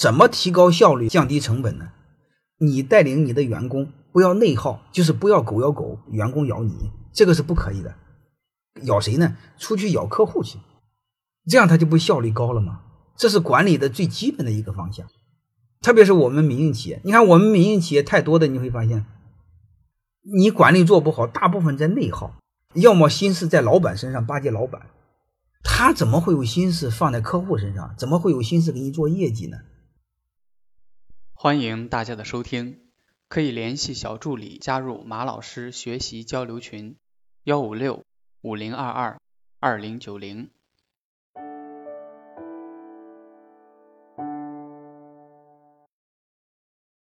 怎么提高效率、降低成本呢？你带领你的员工不要内耗，就是不要狗咬狗，员工咬你，这个是不可以的。咬谁呢？出去咬客户去，这样他就不效率高了吗？这是管理的最基本的一个方向。特别是我们民营企业，你看我们民营企业太多的，你会发现，你管理做不好，大部分在内耗，要么心思在老板身上巴结老板，他怎么会有心思放在客户身上？怎么会有心思给你做业绩呢？欢迎大家的收听，可以联系小助理加入马老师学习交流群：幺五六五零二二二零九零。